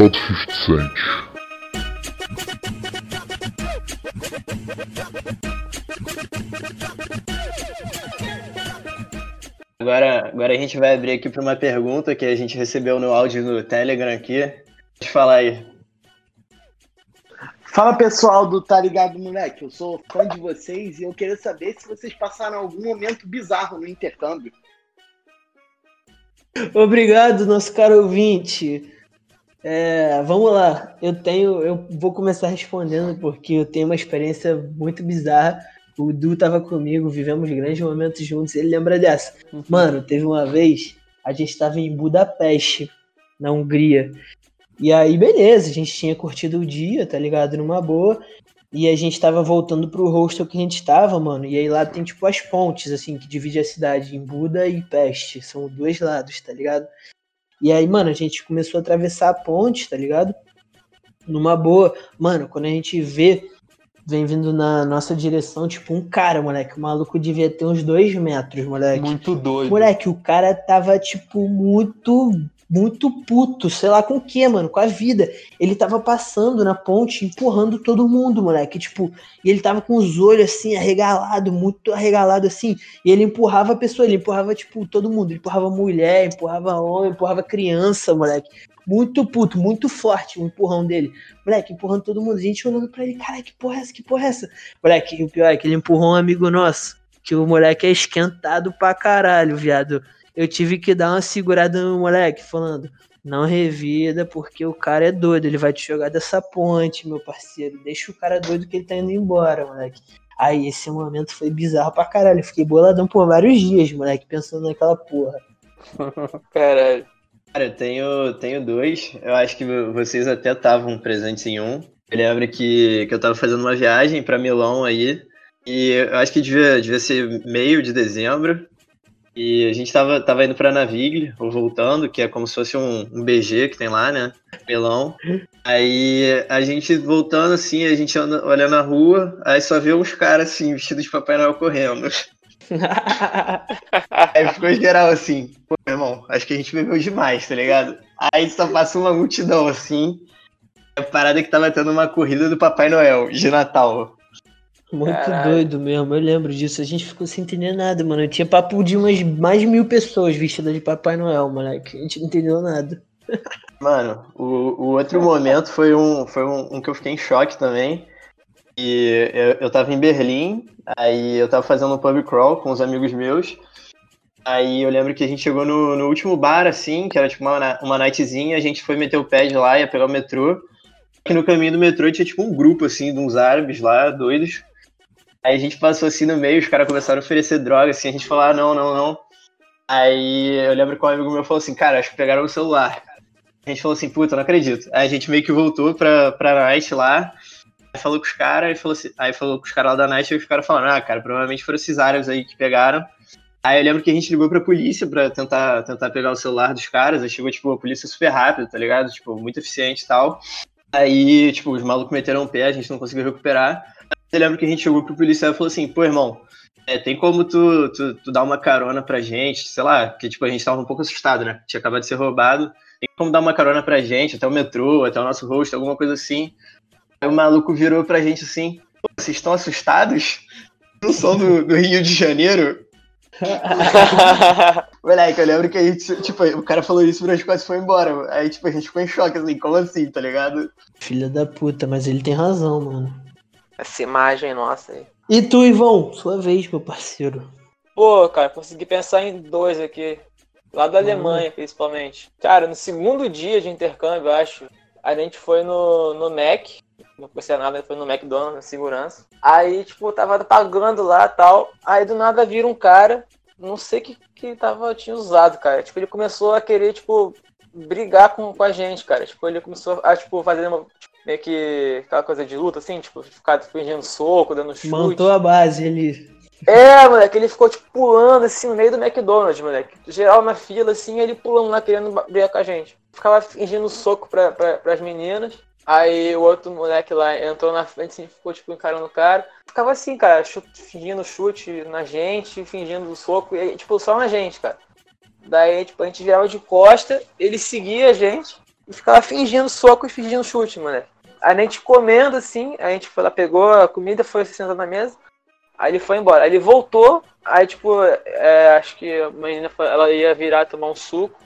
só do 50 Cent. Agora, agora a gente vai abrir aqui para uma pergunta que a gente recebeu no áudio no Telegram aqui. Pode falar aí. Fala pessoal do Tá Ligado Moleque, eu sou fã de vocês e eu queria saber se vocês passaram algum momento bizarro no intercâmbio. Obrigado, nosso caro ouvinte. É, vamos lá, eu tenho, eu vou começar respondendo porque eu tenho uma experiência muito bizarra. O Du tava comigo, vivemos grandes momentos juntos. Ele lembra dessa? Uhum. Mano, teve uma vez a gente tava em Budapeste, na Hungria, e aí, beleza, a gente tinha curtido o dia, tá ligado? Numa boa. E a gente tava voltando pro hostel que a gente tava, mano. E aí lá tem, tipo, as pontes, assim, que divide a cidade em Buda e Peste. São dois lados, tá ligado? E aí, mano, a gente começou a atravessar a ponte, tá ligado? Numa boa. Mano, quando a gente vê, vem vindo na nossa direção, tipo, um cara, moleque. O maluco devia ter uns dois metros, moleque. Muito doido. Moleque, o cara tava, tipo, muito muito puto, sei lá com o que, mano, com a vida. Ele tava passando na ponte, empurrando todo mundo, moleque. Tipo, e ele tava com os olhos assim, arregalado, muito arregalado assim. E ele empurrava a pessoa, ele empurrava, tipo, todo mundo. Ele empurrava mulher, empurrava homem, empurrava criança, moleque. Muito puto, muito forte o empurrão dele. Moleque, empurrando todo mundo. A gente olhando pra ele, cara, que porra é essa? Que porra é essa? Moleque, o pior é que ele empurrou um amigo nosso. Que o moleque é esquentado pra caralho, viado eu tive que dar uma segurada no moleque, falando: não revida, porque o cara é doido, ele vai te jogar dessa ponte, meu parceiro. Deixa o cara doido que ele tá indo embora, moleque. Aí esse momento foi bizarro pra caralho. Eu fiquei boladão por vários dias, moleque, pensando naquela porra. caralho. Cara, eu tenho, tenho dois. Eu acho que vocês até estavam presentes em um. Eu lembro que, que eu tava fazendo uma viagem para Milão aí. E eu acho que devia, devia ser meio de dezembro. E a gente tava, tava indo pra Navigli, ou voltando, que é como se fosse um, um BG que tem lá, né? Melão. Aí a gente voltando assim, a gente anda, olha na rua, aí só vê uns caras assim, vestidos de Papai Noel correndo. aí ficou geral assim, pô, meu irmão, acho que a gente bebeu demais, tá ligado? Aí só passa uma multidão assim. A parada é que tava tendo uma corrida do Papai Noel de Natal. Muito Caralho. doido mesmo, eu lembro disso. A gente ficou sem entender nada, mano. Eu tinha papo de umas mais mil pessoas vestidas de Papai Noel, moleque. A gente não entendeu nada. Mano, o, o outro momento foi, um, foi um, um, que eu fiquei em choque também. E eu, eu tava em Berlim, aí eu tava fazendo um pub crawl com os amigos meus. Aí eu lembro que a gente chegou no, no último bar, assim, que era tipo uma, uma nightzinha, a gente foi meter o pé de lá, ia pegar o metrô. E no caminho do metrô tinha tipo um grupo, assim, de uns árabes lá, doidos. Aí a gente passou assim no meio, os caras começaram a oferecer droga, assim, a gente falou, ah, não, não, não. Aí eu lembro que um amigo meu falou assim, cara, acho que pegaram o celular. A gente falou assim, puta, não acredito. Aí a gente meio que voltou pra, pra Night lá, aí falou com os caras, falou assim, aí falou com os caras lá da Night, e os caras falaram, ah, cara, provavelmente foram esses árabes aí que pegaram. Aí eu lembro que a gente ligou pra polícia pra tentar, tentar pegar o celular dos caras, aí chegou, tipo, a polícia super rápido, tá ligado? Tipo, muito eficiente e tal. Aí, tipo, os malucos meteram o pé, a gente não conseguiu recuperar. Você lembra que a gente chegou pro policial e falou assim, pô, irmão, é, tem como tu, tu, tu, dar uma carona pra gente, sei lá, porque tipo, a gente tava um pouco assustado, né? Tinha acabado de ser roubado. Tem como dar uma carona pra gente, até o metrô, até o nosso rosto, alguma coisa assim. Aí o maluco virou pra gente assim, vocês estão assustados? Não são do, do Rio de Janeiro? Moleque, eu lembro que a gente, tipo, o cara falou isso gente quase foi embora. Aí, tipo, a gente ficou em choque, assim, como assim, tá ligado? Filha da puta, mas ele tem razão, mano. Essa imagem nossa aí. E tu, Ivão? Sua vez, meu parceiro. Pô, cara, consegui pensar em dois aqui. Lá da Alemanha, principalmente. Cara, no segundo dia de intercâmbio, eu acho, a gente foi no, no Mac. Não conhecia nada, foi no McDonald's, na segurança. Aí, tipo, tava pagando lá e tal. Aí do nada vira um cara, não sei o que, que tava, tinha usado, cara. Tipo, ele começou a querer, tipo, brigar com, com a gente, cara. Tipo, ele começou a, tipo, fazer uma, meio que aquela coisa de luta, assim, tipo, ficar fingindo soco, dando chute. Montou a base ali. É, moleque, ele ficou, tipo, pulando, assim, no meio do McDonald's, moleque. Geral na fila, assim, ele pulando lá, querendo brigar com a gente. Ficava fingindo soco pra, pra, pras meninas. Aí o outro moleque lá entrou na frente, assim, ficou, tipo, encarando o cara. Ficava assim, cara, chute, fingindo chute na gente, fingindo soco, e, tipo, só na gente, cara. Daí, tipo, a gente virava de costa, ele seguia a gente, e ficava fingindo soco e fingindo chute, moleque. A gente comendo assim, a gente foi lá, pegou a comida, foi se sentar na mesa. Aí ele foi embora. Aí ele voltou, aí tipo, é, acho que a menina foi, ela ia virar tomar um suco.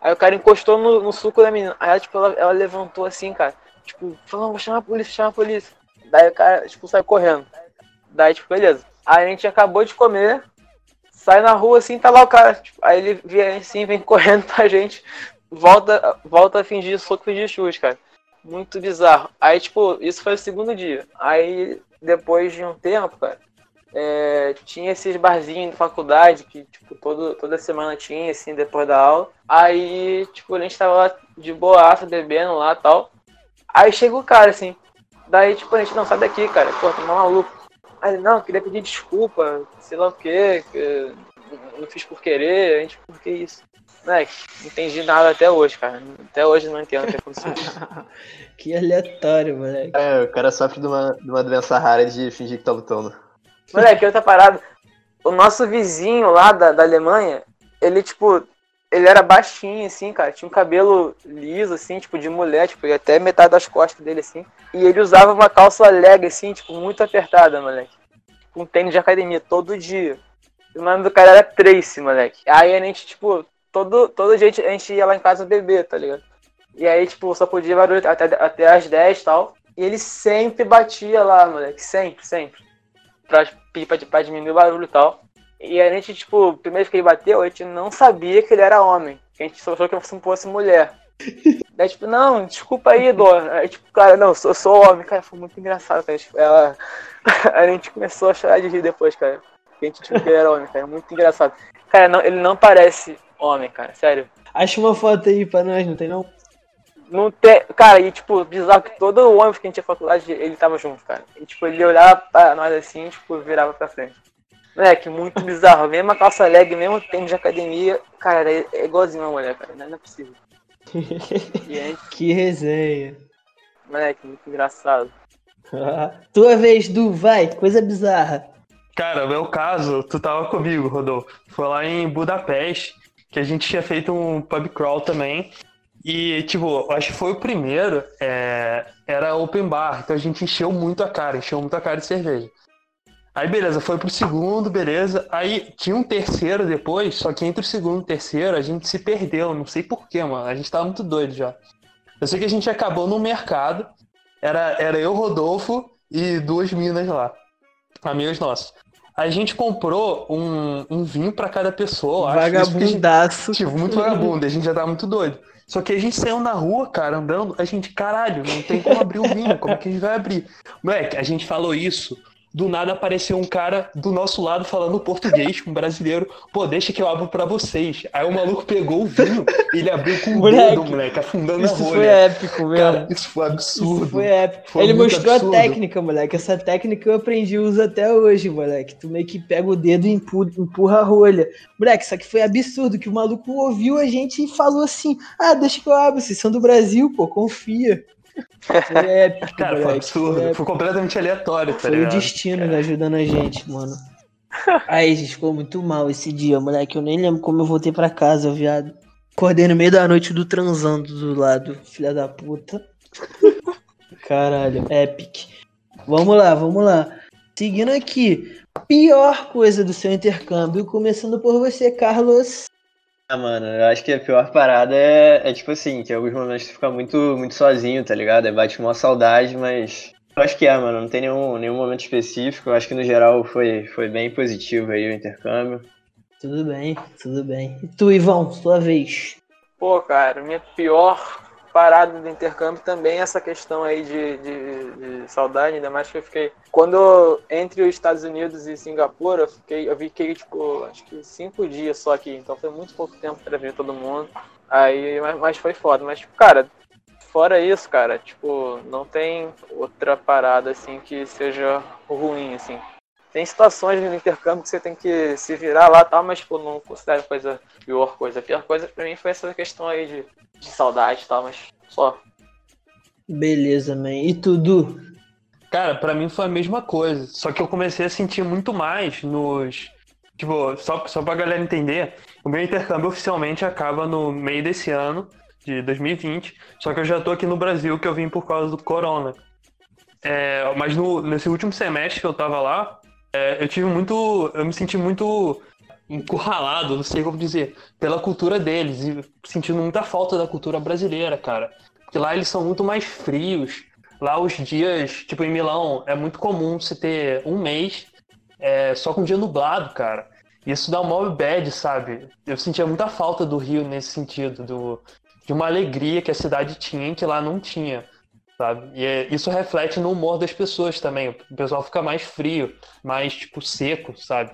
Aí o cara encostou no, no suco da menina. Aí tipo, ela, ela levantou assim, cara. Tipo, falou, vou chamar a polícia, chamar a polícia. Daí o cara, tipo, sai correndo. Daí, tipo, beleza. Aí a gente acabou de comer, sai na rua assim, tá lá o cara. Tipo, aí ele vem assim, vem correndo pra gente, volta, volta a fingir soco, fingir chute, cara. Muito bizarro. Aí, tipo, isso foi o segundo dia. Aí, depois de um tempo, cara, é, tinha esses barzinhos de faculdade que, tipo, todo, toda semana tinha, assim, depois da aula. Aí, tipo, a gente tava lá de boaça, bebendo lá tal. Aí chega o cara, assim. Daí, tipo, a gente não sai daqui, cara. Pô, tá maluco. Aí não, queria pedir desculpa, sei lá o quê, que não fiz por querer. A gente, por que isso? Moleque, não entendi nada até hoje, cara. Até hoje não entendo o que aconteceu. que aleatório, moleque. É, o cara sofre de uma, de uma doença rara de fingir que tá lutando. Moleque, outra parada. O nosso vizinho lá da, da Alemanha, ele, tipo, ele era baixinho, assim, cara. Tinha um cabelo liso, assim, tipo, de mulher, tipo, e até metade das costas dele, assim. E ele usava uma calça leg, assim, tipo, muito apertada, moleque. Com um tênis de academia, todo dia. E o nome do cara era Tracy, moleque. Aí a gente, tipo, todo, todo dia a gente ia lá em casa beber, tá ligado? E aí, tipo, só podia barulho até, até as 10 e tal. E ele sempre batia lá, moleque. Sempre, sempre. Pra, pra, pra diminuir o barulho e tal. E a gente, tipo, vez que ele bateu, a gente não sabia que ele era homem. A gente só achou que ele fosse mulher. Daí, tipo, não, desculpa aí, dona. Aí, tipo, cara, não, eu sou homem. Cara, foi muito engraçado, cara. Tipo, ela... a gente começou a chorar de rir depois, cara. a gente tipo, que ele era homem, cara. Muito engraçado. Cara, não, ele não parece homem, cara, sério. Acha uma foto aí pra nós, não tem não? Não tem. Cara, e tipo, bizarro que todo o ônibus que a gente tinha faculdade, ele tava junto, cara. E tipo, ele olhava pra nós assim, tipo, virava pra frente. Moleque, muito bizarro. Mesma calça leg, mesmo tênis de academia. Cara, é, é igualzinho uma mulher, cara. Não é possível. Gente... que resenha. Moleque, muito engraçado. Tua vez, Du, vai, coisa bizarra. Cara, o meu caso, tu tava comigo, Rodolfo. Foi lá em Budapeste, que a gente tinha feito um pub crawl também. E, tipo, acho que foi o primeiro, é... era open bar, então a gente encheu muito a cara, encheu muito a cara de cerveja. Aí beleza, foi pro segundo, beleza. Aí tinha um terceiro depois, só que entre o segundo e o terceiro a gente se perdeu, não sei porquê, mano. A gente tava muito doido já. Eu sei que a gente acabou no mercado, era, era eu, Rodolfo e duas minas lá, amigas nossas. A gente comprou um, um vinho para cada pessoa, acho. Vagabundaço. Tipo, muito vagabundo, a gente já tava muito doido. Só que a gente saiu na rua, cara, andando, a gente, caralho, não tem como abrir o vinho, como é que a gente vai abrir? Moleque, a gente falou isso do nada apareceu um cara do nosso lado falando português com um brasileiro. Pô, deixa que eu abro pra vocês. Aí o maluco pegou o vinho e ele abriu com o dedo, moleque, afundando isso a rolha. Isso foi épico, meu. Cara, isso foi absurdo. Isso foi épico. Foi ele mostrou absurdo. a técnica, moleque. Essa técnica eu aprendi e uso até hoje, moleque. Tu meio que pega o dedo e empurra, empurra a rolha. Moleque, isso aqui foi absurdo, que o maluco ouviu a gente e falou assim, ah, deixa que eu abro, vocês são do Brasil, pô, confia. Foi épico, Cara, moleque. foi absurdo. Foi, foi completamente aleatório, tá Foi ligado? o destino né, ajudando a gente, mano. Aí, gente, ficou muito mal esse dia, moleque. Eu nem lembro como eu voltei pra casa, viado. Acordei no meio da noite do transando do lado, filha da puta. Caralho, epic. Vamos lá, vamos lá. Seguindo aqui, pior coisa do seu intercâmbio, começando por você, Carlos. Ah, mano, eu acho que a pior parada é, é tipo assim, que em alguns momentos tu fica muito, muito sozinho, tá ligado? Aí bate uma saudade, mas. Eu acho que é, mano. Não tem nenhum, nenhum momento específico. Eu acho que no geral foi, foi bem positivo aí o intercâmbio. Tudo bem, tudo bem. E tu, Ivão, sua vez. Pô, cara, minha pior parada do intercâmbio também essa questão aí de, de, de, saudade, ainda mais que eu fiquei. Quando entre os Estados Unidos e Singapura, eu, fiquei, eu fiquei, tipo, acho que cinco dias só aqui, então foi muito pouco tempo para ver todo mundo. Aí, mas, mas foi foda. Mas, tipo, cara, fora isso, cara, tipo, não tem outra parada assim que seja ruim, assim. Tem situações no intercâmbio que você tem que se virar lá tal, mas tipo, não considero coisa pior coisa. A pior coisa pra mim foi essa questão aí de, de saudade e tal, mas só. Beleza, man. E tudo? Cara, pra mim foi a mesma coisa. Só que eu comecei a sentir muito mais nos. Tipo, só, só pra galera entender, o meu intercâmbio oficialmente acaba no meio desse ano. de 2020. Só que eu já tô aqui no Brasil, que eu vim por causa do corona. É, mas no, nesse último semestre que eu tava lá, é, eu tive muito. Eu me senti muito encurralado, não sei como dizer, pela cultura deles e sentindo muita falta da cultura brasileira, cara. Porque lá eles são muito mais frios. Lá os dias, tipo em Milão, é muito comum você ter um mês é, só com dia nublado, cara. Isso dá um maior bad, sabe? Eu sentia muita falta do Rio nesse sentido, do, de uma alegria que a cidade tinha que lá não tinha, sabe? E é, isso reflete no humor das pessoas também. O pessoal fica mais frio, mais, tipo, seco, sabe?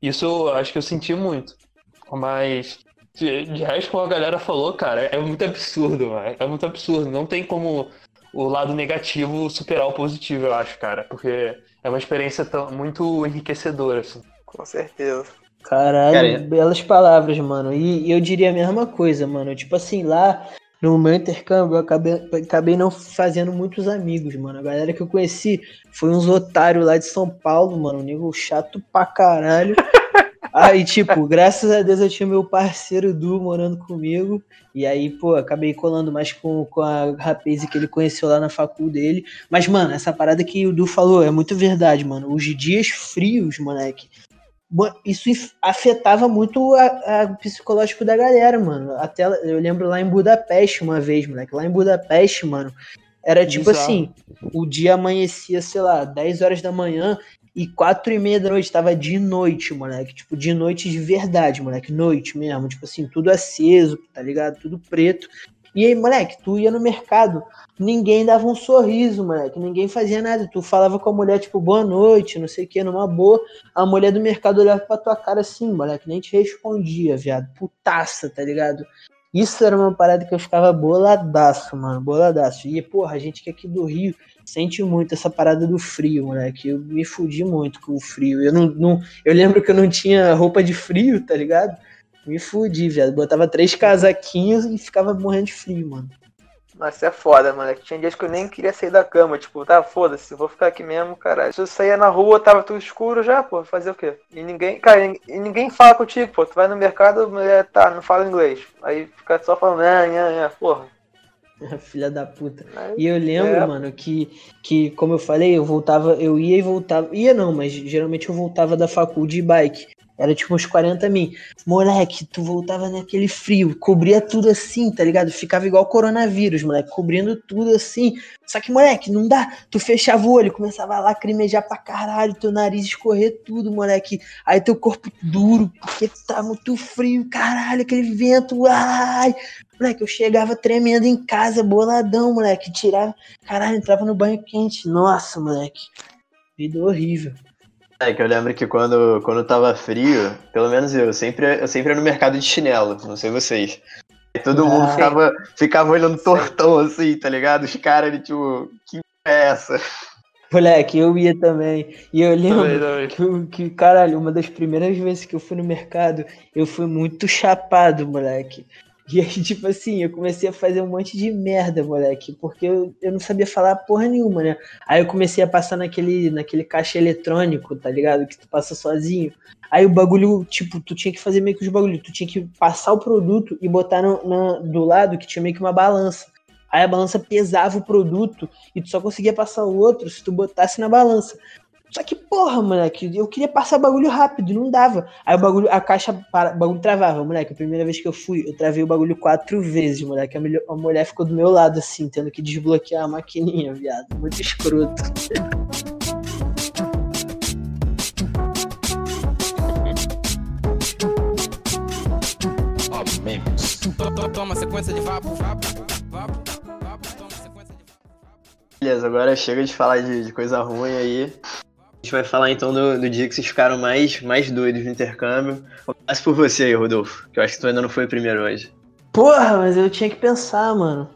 Isso eu acho que eu senti muito. Mas, de, de resto, como a galera falou, cara, é muito absurdo, mano. É muito absurdo. Não tem como o lado negativo superar o positivo, eu acho, cara. Porque é uma experiência tão, muito enriquecedora, assim. Com certeza. Caralho, Cara, belas palavras, mano. E, e eu diria a mesma coisa, mano. Tipo assim, lá no meu intercâmbio eu acabei, acabei não fazendo muitos amigos, mano. A galera que eu conheci foi uns otários lá de São Paulo, mano. Um nível chato pra caralho. Aí, tipo, graças a Deus eu tinha meu parceiro Du morando comigo. E aí, pô, acabei colando mais com, com a rapaz que ele conheceu lá na facul dele. Mas, mano, essa parada que o Du falou é muito verdade, mano. Os dias frios, moleque. Isso afetava muito o psicológico da galera, mano. Até eu lembro lá em Budapeste uma vez, moleque. Lá em Budapeste, mano, era tipo Bizarro. assim: o dia amanhecia, sei lá, 10 horas da manhã e 4 e meia da noite. Tava de noite, moleque. Tipo, de noite de verdade, moleque. Noite mesmo. Tipo assim, tudo aceso, tá ligado? Tudo preto. E aí, moleque, tu ia no mercado, ninguém dava um sorriso, moleque. Ninguém fazia nada. Tu falava com a mulher, tipo, boa noite, não sei o que, numa boa. A mulher do mercado olhava pra tua cara assim, moleque, nem te respondia, viado. Putaça, tá ligado? Isso era uma parada que eu ficava boladaço, mano, boladaço. E, porra, a gente que é aqui do Rio sente muito essa parada do frio, moleque. Eu me fudi muito com o frio. Eu não, não- eu lembro que eu não tinha roupa de frio, tá ligado? Me fudi, viado. Botava três casaquinhos e ficava morrendo de frio, mano. Mas é foda, mano. Tinha dias que eu nem queria sair da cama. Tipo, tá, foda-se, vou ficar aqui mesmo, caralho. Se eu saía na rua, tava tudo escuro já, pô, fazer o quê? E ninguém, cara, e ninguém fala contigo, pô. Tu vai no mercado, mulher, tá, não fala inglês. Aí fica só falando, ah, ah, ah, porra. Filha da puta. E eu lembro, É. mano, que, que, como eu falei, eu voltava, eu ia e voltava. Ia não, mas geralmente eu voltava da facul de bike. Era tipo uns 40 mil. Moleque, tu voltava naquele frio, cobria tudo assim, tá ligado? Ficava igual coronavírus, moleque, cobrindo tudo assim. Só que, moleque, não dá. Tu fechava o olho, começava a lacrimejar pra caralho, teu nariz escorrer tudo, moleque. Aí teu corpo duro, porque tá muito frio, caralho, aquele vento, ai. Moleque, eu chegava tremendo em casa, boladão, moleque. Tirava, caralho, entrava no banho quente. Nossa, moleque. Vida horrível. É que eu lembro que quando, quando tava frio, pelo menos eu, sempre, eu sempre ia no mercado de chinelo, não sei vocês. E todo mundo Ah. ficava, ficava olhando tortão assim, tá ligado? Os caras, ali, tipo, que é essa? Moleque, eu ia também. E eu lembro Também, também. que, que, caralho, uma das primeiras vezes que eu fui no mercado, eu fui muito chapado, moleque. E aí, tipo assim, eu comecei a fazer um monte de merda, moleque, porque eu, eu não sabia falar porra nenhuma, né? Aí eu comecei a passar naquele, naquele caixa eletrônico, tá ligado? Que tu passa sozinho. Aí o bagulho, tipo, tu tinha que fazer meio que os bagulhos, tu tinha que passar o produto e botar no, na- do lado que tinha meio que uma balança. Aí a balança pesava o produto e tu só conseguia passar o outro se tu botasse na balança. Só que, porra, moleque, eu queria passar bagulho rápido, não dava. Aí o bagulho, a caixa, para, o bagulho travava, moleque. A primeira vez que eu fui, eu travei o bagulho quatro vezes, moleque. A, melhor- a mulher ficou do meu lado, assim, tendo que desbloquear a maquininha, viado. Muito escroto. Toma sequência de vapo, vapo, vapo, vapo, toma sequência de Beleza, agora chega de falar de, de coisa ruim aí. A gente vai falar então do, do dia que vocês ficaram mais, mais doidos no intercâmbio. Começa por você aí, Rodolfo, que eu acho que tu ainda não foi o primeiro hoje. Porra, mas eu tinha que pensar, mano.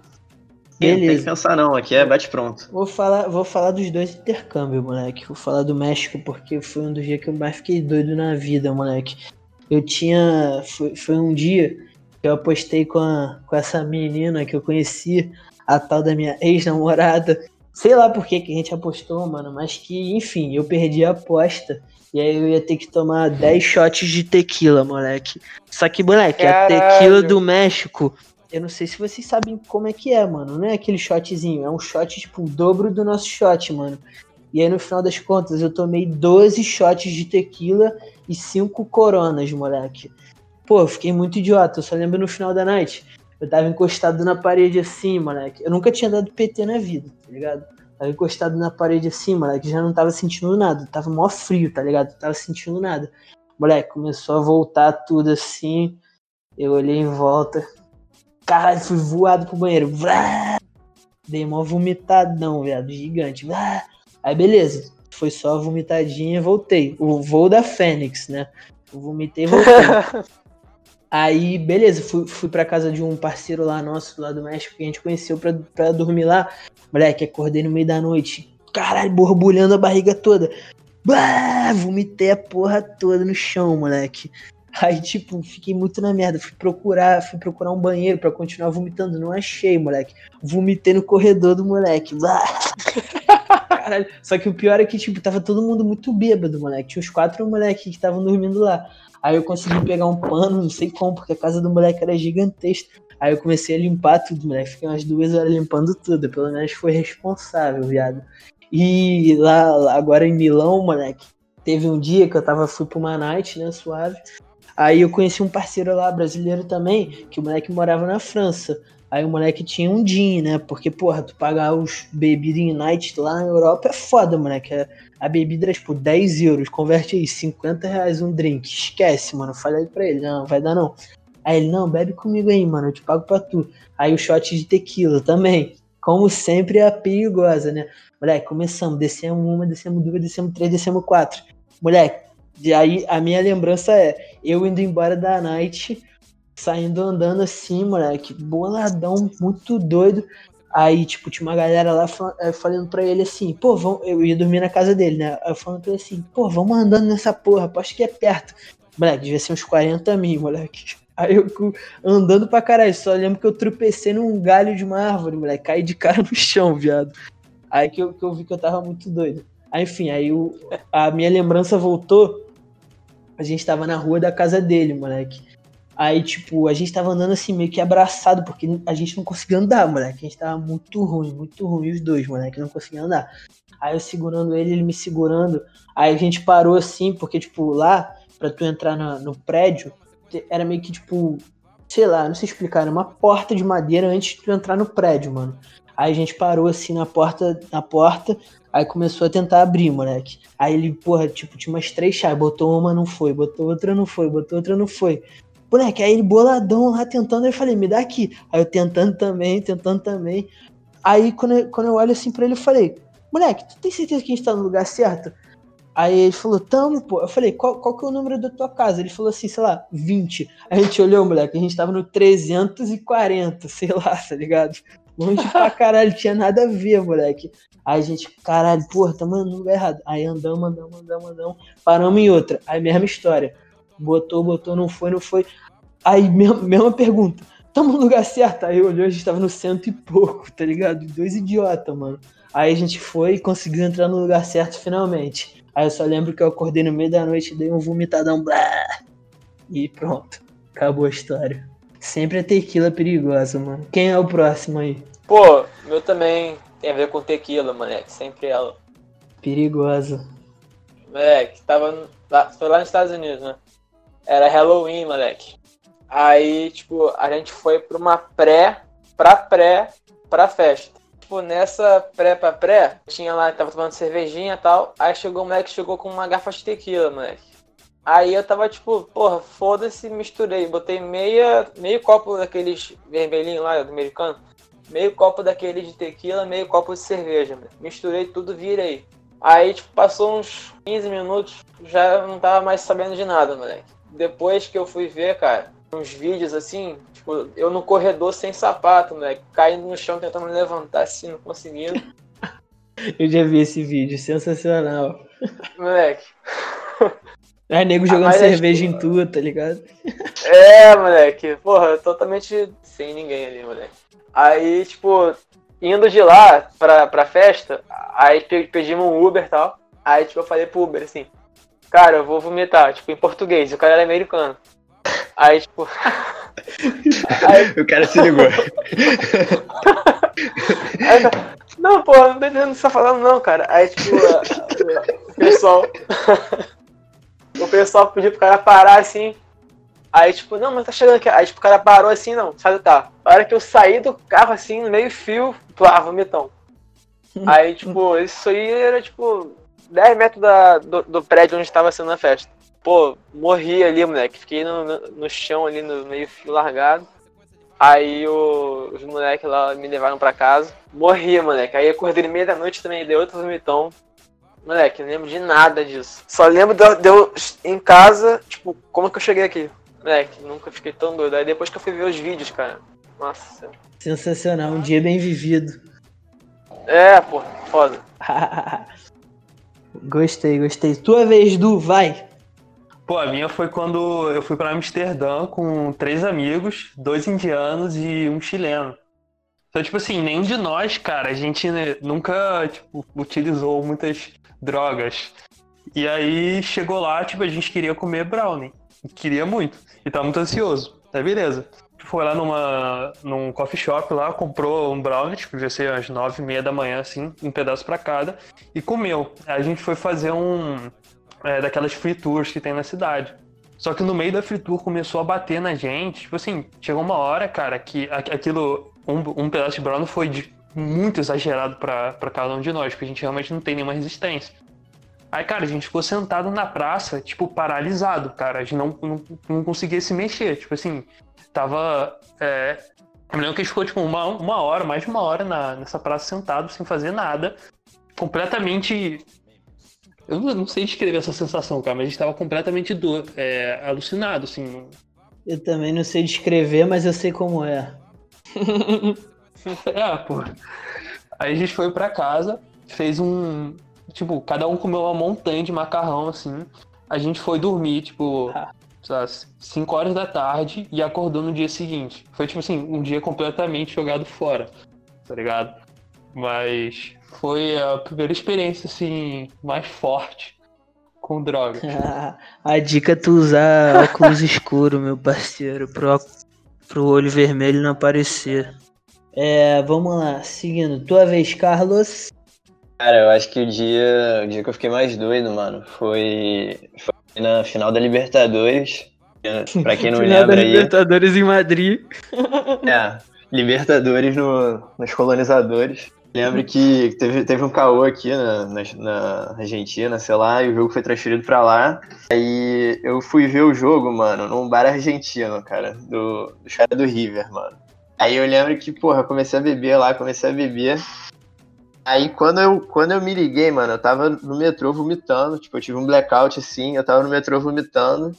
Ih, Não tem que Beleza. pensar não, aqui é bate pronto. Vou falar, vou falar dos dois intercâmbios, moleque. Vou falar do México, porque foi um dos dias que eu mais fiquei doido na vida, moleque. Eu tinha. Foi, foi um dia que eu apostei com, a- com essa menina que eu conheci, a tal da minha ex-namorada. Sei lá por que, que a gente apostou, mano, mas que, enfim, eu perdi a aposta. E aí eu ia ter que tomar 10 shots de tequila, moleque. Só que, moleque, a Caralho. tequila do México eu não sei se vocês sabem como é que é, mano. Não é aquele shotzinho, é um shot, tipo, o dobro do nosso shot, mano. E aí, no final das contas, eu tomei 12 shots de tequila e 5 coronas, moleque. Pô, eu fiquei muito idiota. Eu só lembro no final da night. Eu tava encostado na parede assim, moleque. Eu nunca tinha dado PT na vida, tá ligado? Tava encostado na parede assim, moleque. Já não tava sentindo nada. Tava mó frio, tá ligado? tava sentindo nada. Moleque, começou a voltar tudo assim. Eu olhei em volta. Caralho, fui voado pro banheiro. Vrá! Dei mó vomitadão, viado. Gigante. Vrá! Aí beleza. Foi só a vomitadinha e voltei. O voo da Fênix, né? Eu vomitei e voltei. Aí, beleza, fui, fui pra casa de um parceiro lá nosso, lá do México, que a gente conheceu pra, pra dormir lá. Moleque, acordei no meio da noite. Caralho, borbulhando a barriga toda. Bah, vomitei a porra toda no chão, moleque. Aí, tipo, fiquei muito na merda. Fui procurar, fui procurar um banheiro para continuar vomitando. Não achei, moleque. Vomitei no corredor do moleque. Caralho. Só que o pior é que, tipo, tava todo mundo muito bêbado, moleque. Tinha uns quatro moleques que estavam dormindo lá. Aí eu consegui pegar um pano, não sei como, porque a casa do moleque era gigantesca. Aí eu comecei a limpar tudo, moleque. Fiquei umas duas horas limpando tudo. Pelo menos foi responsável, viado. E lá, lá agora em Milão, moleque, teve um dia que eu tava, fui pra uma night, né, suave. Aí eu conheci um parceiro lá, brasileiro também, que o moleque morava na França. Aí o moleque tinha um DIN, né? Porque, porra, tu pagar os bebidas em night lá na Europa é foda, moleque. É a bebida era tipo 10 euros, converte aí, 50 reais um drink. Esquece, mano. Falei pra ele, não, vai dar não. Aí ele, não, bebe comigo aí, mano, eu te pago pra tu. Aí o shot de tequila também. Como sempre, é perigosa, né? Moleque, começamos, descemos uma, descemos duas, descemos três, descemos quatro. Moleque, e aí a minha lembrança é eu indo embora da night, saindo andando assim, moleque, boladão, muito doido. Aí, tipo, tinha uma galera lá eh, falando pra ele assim, pô, vamos... eu ia dormir na casa dele, né? Eu falando pra ele assim, pô, vamos andando nessa porra, acho que é perto. Moleque, devia ser uns 40 mil, moleque. Aí eu andando pra caralho, só lembro que eu tropecei num galho de uma árvore, moleque, caí de cara no chão, viado. Aí que eu, que eu vi que eu tava muito doido. Aí, enfim, aí a minha lembrança voltou. A gente tava na rua da casa dele, moleque. Aí, tipo, a gente tava andando assim, meio que abraçado, porque a gente não conseguia andar, moleque. A gente tava muito ruim, muito ruim, os dois, moleque, não conseguia andar. Aí eu segurando ele, ele me segurando. Aí a gente parou assim, porque, tipo, lá, pra tu entrar no, no prédio, era meio que, tipo, sei lá, não sei explicar, era uma porta de madeira antes de tu entrar no prédio, mano. Aí a gente parou assim na porta, na porta, aí começou a tentar abrir, moleque. Aí ele, porra, tipo, tinha umas três chaves, botou uma, não foi, botou outra, não foi, botou outra, não foi. Moleque, aí ele boladão lá tentando, eu falei, me dá aqui. Aí eu tentando também, tentando também. Aí quando eu, quando eu olho assim pra ele, eu falei, moleque, tu tem certeza que a gente tá no lugar certo? Aí ele falou, tamo, pô. Eu falei, qual, qual que é o número da tua casa? Ele falou assim, sei lá, 20. A gente olhou, moleque, a gente tava no 340, sei lá, tá ligado? Longe pra caralho, tinha nada a ver, moleque. Aí a gente, caralho, porra, tamo no lugar errado. Aí andamos, andamos, andamos, andamos. Paramos em outra. Aí mesma história. Botou, botou, não foi, não foi. Aí, mesma, mesma pergunta. Tamo no lugar certo? Aí olhou, a gente tava no cento e pouco, tá ligado? Dois idiotas, mano. Aí a gente foi e conseguiu entrar no lugar certo finalmente. Aí eu só lembro que eu acordei no meio da noite, dei um vomitadão, blá, e pronto. Acabou a história. Sempre a tequila perigosa, mano. Quem é o próximo aí? Pô, meu também tem a ver com tequila, moleque. Sempre ela. Perigosa. Moleque, tava. Lá, foi lá nos Estados Unidos, né? Era Halloween, moleque. Aí, tipo, a gente foi pra uma pré, pra pré, pra festa. Tipo, nessa pré pra pré, tinha lá, tava tomando cervejinha e tal. Aí chegou o moleque, chegou com uma garrafa de tequila, moleque. Aí eu tava tipo, porra, foda-se, misturei. Botei meia, meio copo daqueles vermelhinhos lá, do americano. Meio copo daquele de tequila, meio copo de cerveja. Misturei tudo, virei. Aí, tipo, passou uns 15 minutos, já não tava mais sabendo de nada, moleque. Depois que eu fui ver, cara, uns vídeos assim, tipo, eu no corredor sem sapato, moleque, caindo no chão tentando me levantar assim, não conseguindo. Eu já vi esse vídeo, sensacional. Moleque. Aí nego jogando mas cerveja acho em tua, tá ligado? É, moleque. Porra, totalmente sem ninguém ali, moleque. Aí, tipo, indo de lá pra, pra festa, aí pe- pedimos um Uber e tal. Aí, tipo, eu falei pro Uber assim, cara, eu vou vomitar, tipo, em português. O cara era americano. Aí, tipo. aí, O cara se ligou. aí, não, pô, não tô entendendo o que você tá falando, não, cara. Aí, tipo, o pessoal. o pessoal pediu pro cara parar assim. Aí, tipo, não, mas tá chegando aqui. Aí, tipo, o cara parou assim, não, do carro. A hora que eu saí do carro, assim, no meio fio, plá, vomitão. Aí, tipo, isso aí era, tipo, 10 metros da, do, do prédio onde tava sendo a festa. Pô, morri ali, moleque. Fiquei no, no, no chão ali, no meio fio largado. Aí o- os moleques lá me levaram pra casa. Morri, moleque. Aí acordei no meio da noite também, dei outro vomitão. Moleque, não lembro de nada disso. Só lembro de eu- em casa, tipo, como que eu cheguei aqui. Moleque, nunca fiquei tão doido. Aí depois que eu fui ver os vídeos, cara. Nossa. Sensacional, um dia bem vivido. É, pô, foda. gostei, gostei. Tua vez, Du, vai. Pô, a minha foi quando eu fui pra Amsterdã com três amigos, dois indianos e um chileno. Então, tipo assim, nenhum de nós, cara, a gente nunca, tipo, utilizou muitas drogas. E aí chegou lá, tipo, a gente queria comer brownie. Queria muito. E tá muito ansioso. Tá beleza. Foi lá numa, num coffee shop lá, comprou um brownie, tipo, devia ser às nove e meia da manhã, assim, um pedaço pra cada, e comeu. Aí a gente foi fazer um, é, daquelas free tours que tem na cidade. Só que no meio da free tour começou a bater na gente. Tipo assim, chegou uma hora, cara, que aquilo, um, um pedaço de brownie foi de- muito exagerado pra pra cada um de nós, porque a gente realmente não tem nenhuma resistência. Aí, cara, a gente ficou sentado na praça, tipo, paralisado, cara. A gente não, não, não conseguia se mexer. Tipo assim, tava. É... Eu me lembro que a gente ficou, tipo, uma, uma hora, mais de uma hora na, nessa praça sentado, sem fazer nada. Completamente eu não, não sei descrever essa sensação, cara, mas a gente tava completamente do, é, alucinado, assim. Eu também não sei descrever, mas eu sei como é. É, pô. Aí a gente foi pra casa, fez um. Tipo, cada um comeu uma montanha de macarrão, assim. A gente foi dormir, tipo, sei lá, 5 horas da tarde e acordou no dia seguinte. Foi, tipo assim, um dia completamente jogado fora, tá ligado? Mas foi a primeira experiência, assim, mais forte com droga. A dica é tu usar óculos escuro, meu parceiro, pro, pro olho vermelho não aparecer. É, vamos lá, seguindo. Tua vez, Carlos. Cara, eu acho que o dia, o dia que eu fiquei mais doido, mano, foi, foi na final da Libertadores. Pra quem não Final da lembra aí, Libertadores em Madrid. é, Libertadores no, nos colonizadores. Lembro que teve, teve um caô aqui na, na, na Argentina, sei lá, e o jogo foi transferido pra lá. Aí eu fui ver o jogo, mano, num bar argentino, cara, do, do cara do River, mano. Aí eu lembro que, porra, eu comecei a beber lá, comecei a beber. Aí quando eu, quando eu me liguei, mano, eu tava no metrô vomitando, tipo, eu tive um blackout assim, eu tava no metrô vomitando.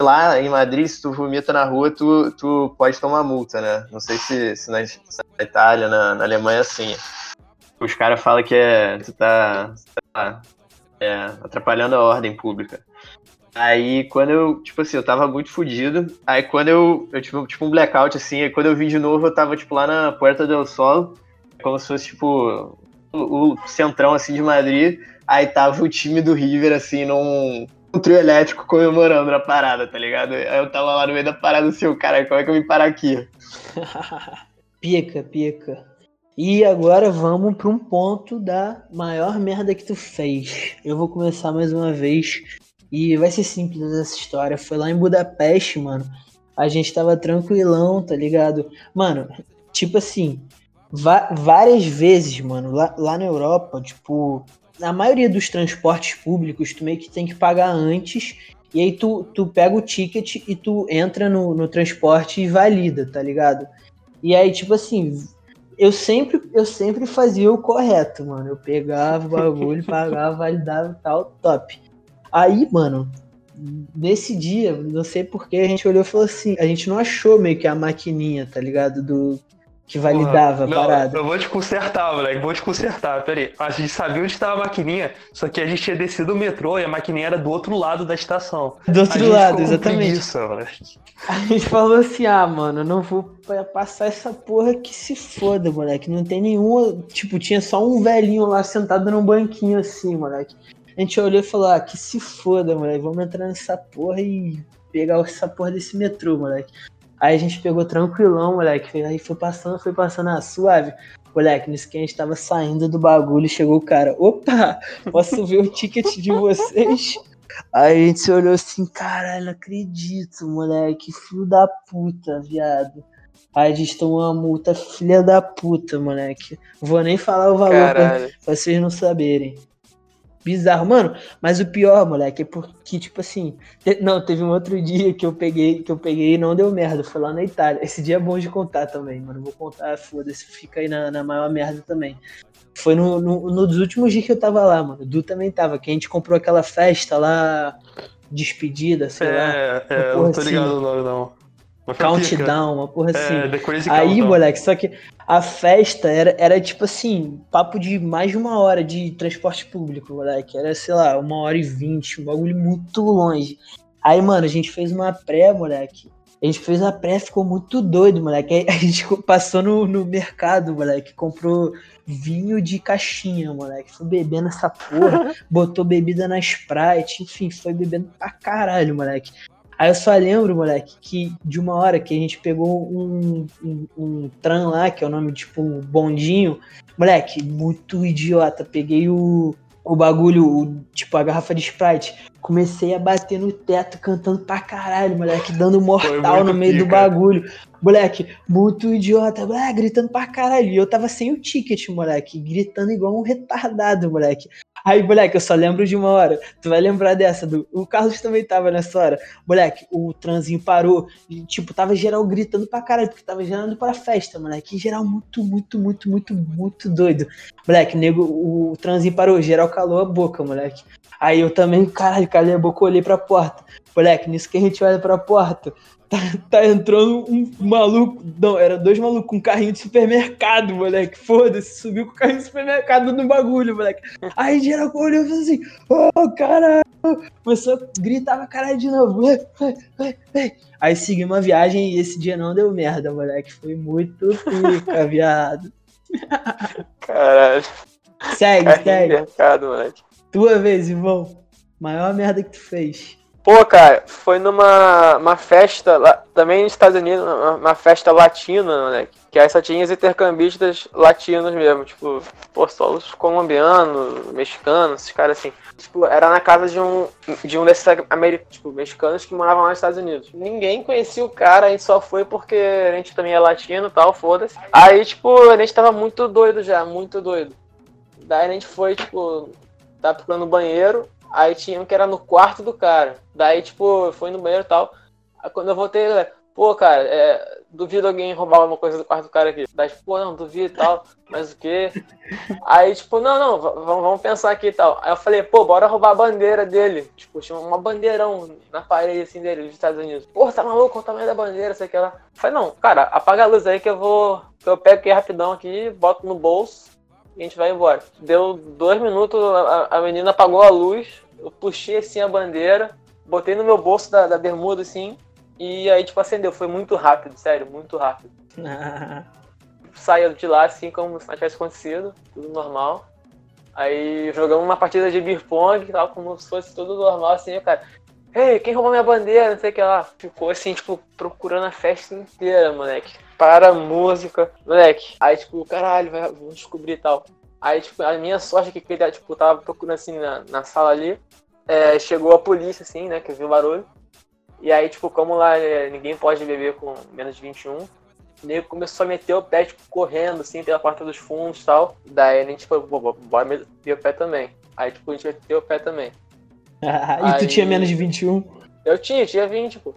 Lá em Madrid, se tu vomita na rua, tu, tu pode tomar multa, né? Não sei se, se na, Itália, na, na Alemanha é assim. Os caras falam que é, tu tá, tá é, atrapalhando a ordem pública. Aí quando eu, tipo assim, eu tava muito fudido. Aí quando eu, eu tive tipo um blackout assim, aí quando eu vim de novo, eu tava tipo lá na Puerta del Sol, como se fosse tipo o, o centrão assim de Madrid. Aí tava o time do River assim num um trio elétrico comemorando na parada, tá ligado? Aí eu tava lá no meio da parada assim, o cara, como é que eu vim parar aqui? pica, pica. E agora vamos para um ponto da maior merda que tu fez. Eu vou começar mais uma vez. E vai ser simples essa história. Foi lá em Budapeste, mano. A gente tava tranquilão, tá ligado? Mano, tipo assim, várias vezes, mano, lá, lá na Europa, tipo, na maioria dos transportes públicos, tu meio que tem que pagar antes. E aí tu, tu pega o ticket e tu entra no, no transporte e valida, tá ligado? E aí, tipo assim, eu sempre, eu sempre fazia o correto, mano. Eu pegava o bagulho, pagava, validava e tal, top. Aí, mano, nesse dia, não sei porquê, a gente olhou e falou assim, a gente não achou meio que a maquininha, tá ligado? Do que validava a Não, parada. Eu vou te consertar, moleque. Vou te consertar. Pera aí. A gente sabia onde estava a maquininha, só que a gente tinha descido o metrô e a maquininha era do outro lado da estação. Do a outro lado, exatamente. moleque. A gente falou assim, ah, mano, eu não vou pa- passar essa porra que se foda, moleque. Não tem nenhuma. Tipo, tinha só um velhinho lá sentado num banquinho assim, moleque. A gente olhou e falou, ah, que se foda, moleque. Vamos entrar nessa porra e pegar essa porra desse metrô, moleque. Aí a gente pegou tranquilão, moleque. Aí foi passando, foi passando a suave. Moleque, nisso que a gente tava saindo do bagulho, chegou o cara. Opa, posso ver o ticket de vocês? Aí a gente se olhou assim, caralho, não acredito, moleque. Filho da puta, viado. Aí a gente tomou uma multa, filha da puta, moleque. Vou nem falar o valor Caralho. pra vocês não saberem. Bizarro, mano. Mas o pior, moleque, é porque, tipo assim. te- Não, teve um outro dia que eu peguei, que eu peguei e não deu merda. Foi lá na Itália. Esse dia é bom de contar também, mano. Vou contar, foda-se, fica aí na, na maior merda também. Foi no, no, dos últimos dias que eu tava lá, mano. O Du também tava, que a gente comprou aquela festa lá, despedida, sei lá. É, é, eu não tô assim. ligado no nome, não. Pica. Countdown, uma porra assim. É, The Crazy Aí, Countdown. moleque, só que a festa era, era tipo assim, papo de mais de uma hora de transporte público, moleque. Era, sei lá, uma hora e vinte, um bagulho muito longe. Aí, mano, a gente fez uma pré, moleque. A gente fez a pré, ficou muito doido, moleque. Aí a gente passou no, no mercado, moleque, comprou vinho de caixinha, moleque. Foi bebendo essa porra, botou bebida na Sprite, enfim, foi bebendo pra caralho, moleque. Aí eu só lembro, moleque, que de uma hora que a gente pegou um, um, um tram lá, que é o nome, tipo, bondinho. Moleque, muito idiota. Peguei o, o bagulho, o- tipo, a garrafa de Sprite. Comecei a bater no teto, cantando pra caralho, moleque, dando mortal no meio do pica. bagulho. Moleque, muito idiota, ah, gritando pra caralho. E eu tava sem o ticket, moleque, gritando igual um retardado, moleque. Aí, moleque, eu só lembro de uma hora. Tu vai lembrar dessa, do... o Carlos também tava nessa hora. Moleque, o transinho parou. E, tipo, tava geral gritando pra caralho, porque tava gerando pra festa, moleque. E geral muito, muito, muito, muito, muito doido. Moleque, nego, o transinho parou, geral calou a boca, moleque. Aí eu também, caralho, calei a boca, olhei pra porta. Moleque, nisso que a gente olha pra porta, tá, tá entrando um maluco. Não, era dois malucos com um carrinho de supermercado, moleque. Foda-se, subiu com o carrinho de supermercado no bagulho, moleque. Aí geral olhou e fez assim, ô caralho! Começou a gritar pra caralho de novo. Aí seguimos a viagem e esse dia não deu merda, moleque. Foi muito pica, viado. Caralho. Segue, Carrinho de segue. mercado, moleque. Tua vez, irmão. Maior merda que tu fez. Pô, cara, foi numa uma festa lá, também nos Estados Unidos, uma, uma festa latina, moleque. Que aí só tinha os intercambistas latinos mesmo, tipo, pô, só os colombianos, mexicanos, esses caras assim. Tipo, era na casa de um, de um desses americanos, tipo, mexicanos que moravam lá nos Estados Unidos. Ninguém conhecia o cara, a gente só foi porque a gente também é latino e tal, foda-se. Aí, tipo, a gente tava muito doido já, muito doido. Daí a gente foi, tipo, tava procurando banheiro, Aí tinha um que era no quarto do cara. Daí, tipo, foi no banheiro e tal. Aí quando eu voltei, ele, pô, cara, é, duvido alguém roubar alguma coisa do quarto do cara aqui. Daí, tipo, pô, não, duvido e tal, mas o quê? Aí, tipo, não, não, vamos vamos pensar aqui e tal. Aí eu falei, pô, bora roubar a bandeira dele. Tipo, tinha uma bandeirão na parede, assim, dele, dos Estados Unidos. Pô, tá maluco? O tamanho da bandeira, sei que lá. Eu falei, não, cara, apaga a luz aí que eu vou, que eu pego aqui rapidão aqui, boto no bolso e a gente vai embora. Deu dois minutos, a, a menina apagou a luz, eu puxei assim a bandeira, botei no meu bolso da, da bermuda assim, e aí tipo acendeu. Foi muito rápido, sério, muito rápido. Saiu de lá assim como se nada tivesse acontecido, tudo normal. Aí jogamos uma partida de beer pong, tal, como se fosse tudo normal assim, cara. Ei, quem roubou minha bandeira? Não sei o que lá. Ficou assim, tipo, procurando a festa inteira, moleque. Para a música. Moleque. Aí, tipo, caralho, vai, vamos descobrir e tal. Aí, tipo, a minha sorte é que ele, tipo, tava procurando assim na, na sala ali. É, chegou a polícia, assim, né, que viu o barulho. E aí, tipo, como lá é, ninguém pode beber com menos de 21, o nego começou a meter o pé, tipo, correndo, assim, pela porta dos fundos e tal. Daí a gente falou, pô, bora meter o pé também. Aí, tipo, a gente meteu o pé também. e tu Aí- tinha menos de 21? Eu tinha, tinha 20, pô.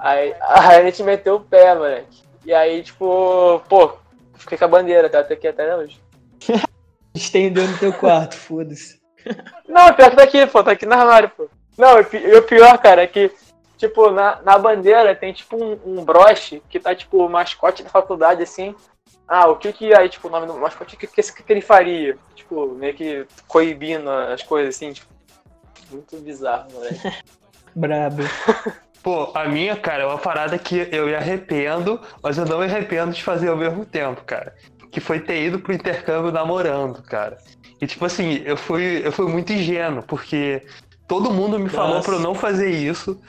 Aí, aí a gente meteu o pé, moleque. E aí, tipo, pô, fiquei com a bandeira, tá até aqui até hoje. Estendeu no teu quarto, foda-se. Não, pior que tá aqui, pô, tá aqui no armário, pô. Não, e o pior, cara, é que, tipo, na, na bandeira tem, tipo, um, um broche que tá, tipo, o mascote da faculdade, assim. Ah, o que que, aí, tipo, o nome do mascote, o que que, que que ele faria? Tipo, meio que coibindo as coisas, assim, tipo, muito bizarro, moleque. Brabo. Pô, a minha, cara, é uma parada que eu me arrependo, mas eu não me arrependo de fazer ao mesmo tempo, cara. Que foi ter ido pro intercâmbio namorando, cara. E tipo assim, eu fui, eu fui muito ingênuo, porque Todo mundo me falou pra eu não fazer isso.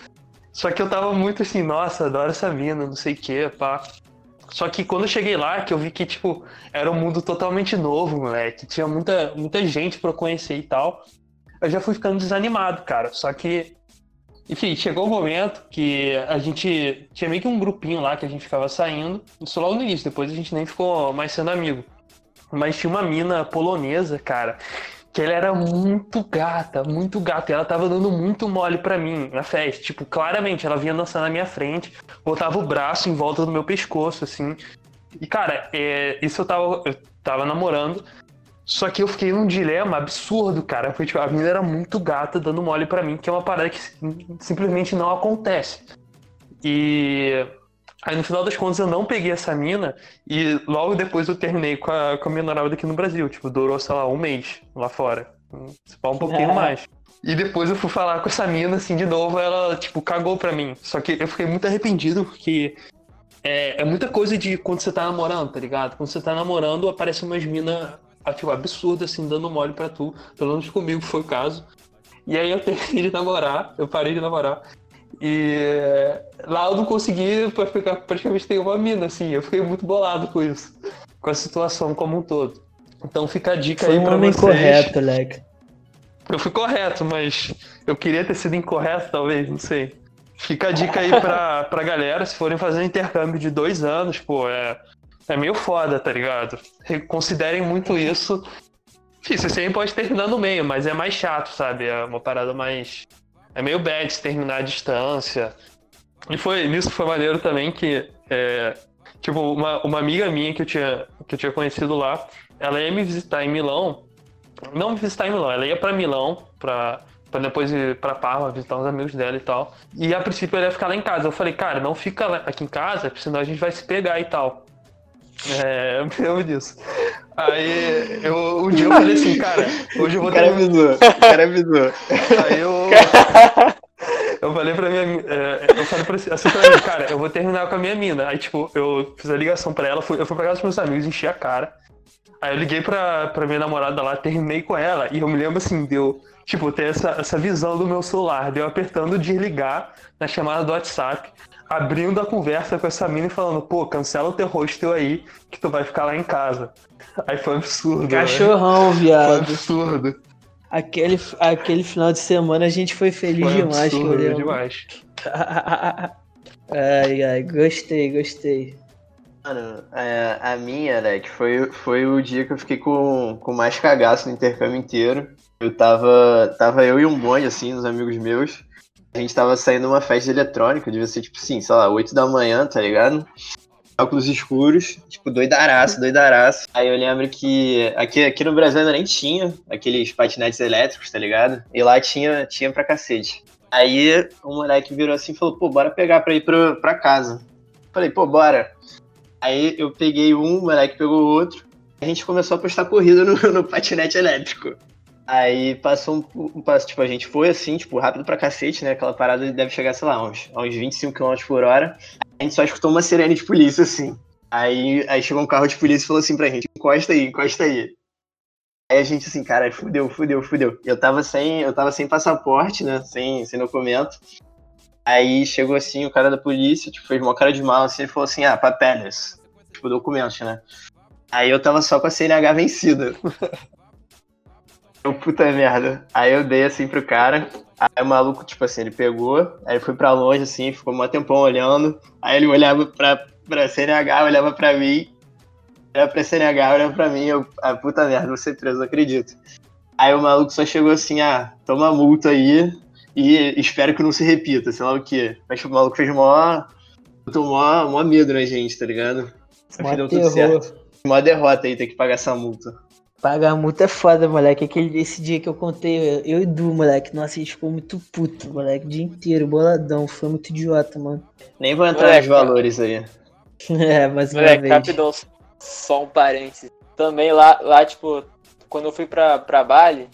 Só que eu tava muito assim, nossa, adoro essa mina, não sei o que, pá. Só que quando eu cheguei lá, que eu vi que, tipo, era um mundo totalmente novo, moleque. Tinha muita, muita gente pra eu conhecer e tal. Eu já fui ficando desanimado, cara. Só que, enfim, chegou o momento que a gente tinha meio que um grupinho lá que a gente ficava saindo. Isso logo no início, depois a gente nem ficou mais sendo amigo. Mas tinha uma mina polonesa, cara, que ela era muito gata, muito gata. E ela tava dando muito mole pra mim na festa. Tipo, claramente, ela vinha dançando na minha frente, botava o braço em volta do meu pescoço, assim. E, cara, é, isso eu tava, eu tava namorando. Só que eu fiquei num dilema absurdo, cara. Foi, tipo, a menina era muito gata dando mole pra mim, que é uma parada que sim- simplesmente não acontece. E aí no final das contas eu não peguei essa mina e logo depois eu terminei com a, com a minha namorada aqui no Brasil. Tipo, durou, sei lá, um mês lá fora. Se um pouquinho É. mais. E depois eu fui falar com essa mina, assim, de novo, ela, tipo, cagou pra mim. Só que eu fiquei muito arrependido, porque é, é muita coisa de quando você tá namorando, tá ligado? Quando você tá namorando, aparece umas minas, tipo, absurdas, assim, dando mole pra tu. Pelo menos comigo foi o caso. E aí eu terminei de namorar, eu parei de namorar. E lá eu não consegui pra ficar praticamente ter uma mina, assim. Eu fiquei muito bolado com isso. Com a situação como um todo. Então fica a dica Foi aí um pra vocês. correto, Leque. Eu fui correto, mas eu queria ter sido incorreto, talvez, não sei. Fica a dica aí pra, pra galera, se forem fazer um intercâmbio de dois anos, pô, é, é meio foda, tá ligado? Considerem muito isso. Enfim, você sempre pode terminar no meio, mas é mais chato, sabe? É uma parada mais. É meio bad se terminar à distância. E foi nisso foi maneiro também que. é, tipo, uma, uma amiga minha que eu, tinha, que eu tinha conhecido lá, ela ia me visitar em Milão. Não me visitar em Milão, ela ia pra Milão pra, pra depois ir pra Parma visitar uns amigos dela e tal. E a princípio ela ia ficar lá em casa. Eu falei, cara, não fica aqui em casa, porque senão a gente vai se pegar e tal. É, eu me lembro disso. Aí eu, um dia eu falei assim, cara, hoje eu vou O cara ter. avisou, o cara avisou. Aí eu. Eu falei pra minha mi- é, Eu falei pra, assim pra mim, cara, eu vou terminar com a minha mina. Aí, tipo, eu fiz a ligação pra ela, fui, eu fui pra casa dos meus amigos, enchi a cara. Aí eu liguei pra, pra minha namorada lá, terminei com ela, e eu me lembro assim, deu. Tipo, ter essa, essa visão do meu celular, deu apertando desligar na chamada do WhatsApp, abrindo a conversa com essa mina e falando, pô, cancela o teu hostel aí, que tu vai ficar lá em casa. Aí foi um absurdo. né? Cachorrão, Foi viado. absurdo. Aquele, aquele final de semana a gente foi feliz Foi demais, que eu absurdo lembro. demais. ai, ai, gostei, gostei. Mano, é, a minha, né, que foi, foi o dia que eu fiquei com, com mais cagaço no intercâmbio inteiro. Eu tava, tava eu e um bonde, assim, uns amigos meus. A gente tava saindo uma festa eletrônica, devia ser, tipo assim, sei lá, 8 da manhã, tá ligado? Óculos escuros, tipo, doidaraço, doidaraço. Aí eu lembro que aqui, aqui no Brasil ainda nem tinha aqueles patinetes elétricos, tá ligado? E lá tinha, tinha pra cacete. Aí o moleque virou assim e falou, pô, bora pegar pra ir pro, pra casa. Falei, pô, bora. Aí eu peguei um, o moleque pegou o outro. A gente começou a postar corrida no, no patinete elétrico. Aí passou um, passo, tipo, a gente foi assim, tipo, rápido pra cacete, né? Aquela parada deve chegar, sei lá, uns, uns 25 km por hora. A gente só escutou uma sirene de polícia, assim. Aí, aí chegou um carro de polícia e falou assim pra gente, encosta aí, encosta aí. Aí a gente assim, cara, fudeu, fudeu, fudeu. Eu tava sem, eu tava sem passaporte, né? Sem, sem documento. Aí chegou assim, o cara da polícia, tipo, fez uma cara de mal assim, e falou assim, ah, papeles. Tipo, documentos, né? Aí eu tava só com a CNH vencida. Eu, puta merda. Aí eu dei assim pro cara. Aí o maluco, tipo assim, ele pegou, aí foi pra longe, assim, ficou um tempão olhando. Aí ele olhava pra, pra CNH, olhava pra mim. Olhava pra CNH, olhava pra mim. Eu, ah, puta merda, vou ser preso, não acredito. Aí o maluco só chegou assim, ah, toma multa aí e espero que não se repita, sei lá o quê. Mas tipo, o maluco fez mó. Botou mó, mó medo na gente, tá ligado? Que deu tudo certo. Mó derrota aí ter que pagar essa multa. Pagar multa é foda, moleque. Aquele, esse dia que eu contei, eu, eu e Du, moleque. Nossa, a gente ficou muito puto, moleque. O dia inteiro, boladão. Foi muito idiota, mano. Nem vou entrar Moleque, nos valores aí. É, uma Moleque, vez. rapidão, só um parênteses. Também lá, lá, tipo, quando eu fui pra, pra Bali,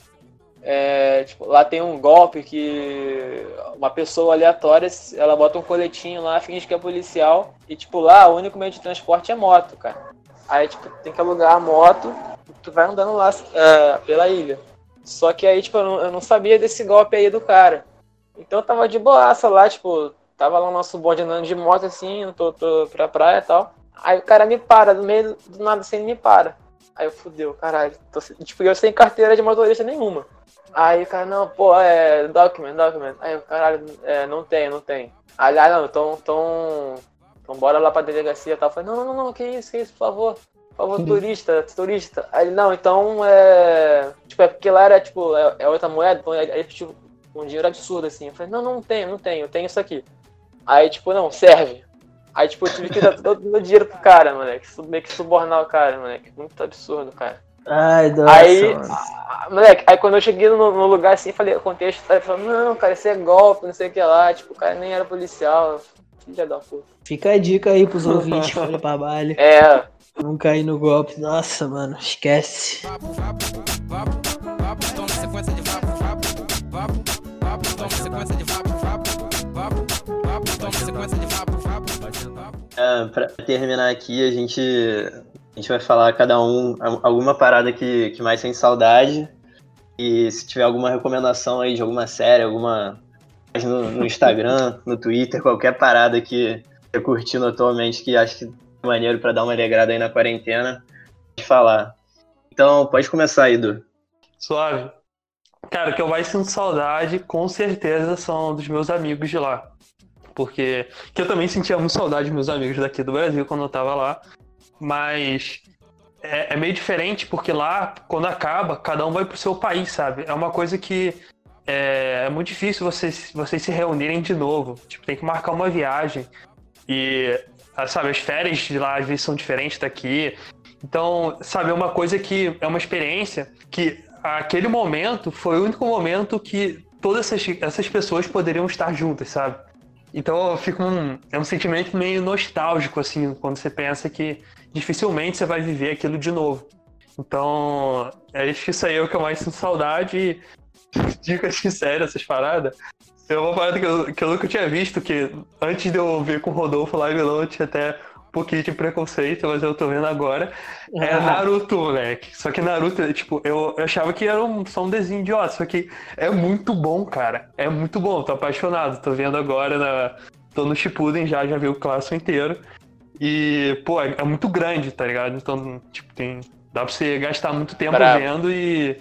é, tipo, lá tem um golpe que uma pessoa aleatória, ela bota um coletinho lá, finge que é policial, e tipo, lá o único meio de transporte é moto, cara. Aí, tipo, tem que alugar a moto, tu vai andando lá é, pela ilha. Só que aí, tipo, eu não, eu não sabia desse golpe aí do cara. Então eu tava de boaça lá, tipo, tava lá o nosso bonde andando de moto assim, tô, tô pra praia e tal. Aí o cara me para, do meio do nada assim, ele me para. Aí eu fudeu, caralho. Tô, tipo, eu sem carteira de motorista nenhuma. Aí o cara, não, pô, é document, document. Aí o caralho, é, não tem, não tem. Aí, ah, não, então, então, então bora lá pra delegacia e tal. Eu falei, não, não, não, não, que isso, que isso, por favor. Por favor, turista, turista. Aí não, então é. Tipo, é porque lá era, tipo, é, é outra moeda, então é tipo, um dinheiro absurdo, assim. Eu falei, não, não tenho, não tenho, eu tenho isso aqui. Aí, tipo, não, serve. Aí, tipo, eu tive que dar todo o meu dinheiro pro cara, moleque. Meio que subornar o cara, moleque. Muito absurdo, cara. Ai, nossa, Aí, ah, moleque, aí quando eu cheguei no, no lugar assim, falei, contei a história, falou, não, cara, isso é golpe, não sei o que lá. Tipo, o cara nem era policial. Filha da puta. Fica a dica aí pros ouvintes que forem pra baile. É, Não cair no golpe. Nossa, mano, esquece. Vapo, vapo, vapo, vapo, toma sequência de vapo, vapo, vapo, vapo, toma sequência de vapo, vapo, vapo, vapo, toma sequência de vapo, vapo, vapo. É, pra terminar aqui, a gente, a gente vai falar cada um alguma parada que, que mais sente saudade. E se tiver alguma recomendação aí de alguma série, alguma no, no Instagram, no Twitter, qualquer parada que você curtindo atualmente que acha que é maneiro pra dar uma alegrada aí na quarentena, pode falar. Então, pode começar aí, Du. Suave. Cara, o que eu mais sinto saudade, com certeza, são dos meus amigos de lá. Porque que eu também sentia muito saudade dos meus amigos daqui do Brasil quando eu tava lá. Mas é, é meio diferente, porque lá, quando acaba, cada um vai pro seu país, sabe? É uma coisa que é, é muito difícil vocês, vocês se reunirem de novo. Tipo, tem que marcar uma viagem. E, ah, sabe, as férias de lá às vezes são diferentes daqui. Então, sabe, é uma coisa que é uma experiência que aquele momento foi o único momento que todas essas, essas pessoas poderiam estar juntas, sabe? Então fica um, é um sentimento meio nostálgico, assim, quando você pensa que dificilmente você vai viver aquilo de novo. Então, é isso aí é o que eu mais sinto saudade. E, dicas sinceras, essas paradas. É uma parada que eu, que eu nunca tinha visto, que antes de eu ver com o Rodolfo lá em Milão, eu tinha até um pouquinho de preconceito, mas eu tô vendo agora. É Naruto, moleque. Só que Naruto, tipo, eu, eu achava que era um, só um desenho idiota, só que é muito bom, cara. É muito bom, tô apaixonado. Tô vendo agora, na, tô no Shippuden já, já vi o clássico inteiro. E, pô, é, é muito grande, tá ligado? Então, tipo, tem, dá pra você gastar muito tempo Brabo. vendo e...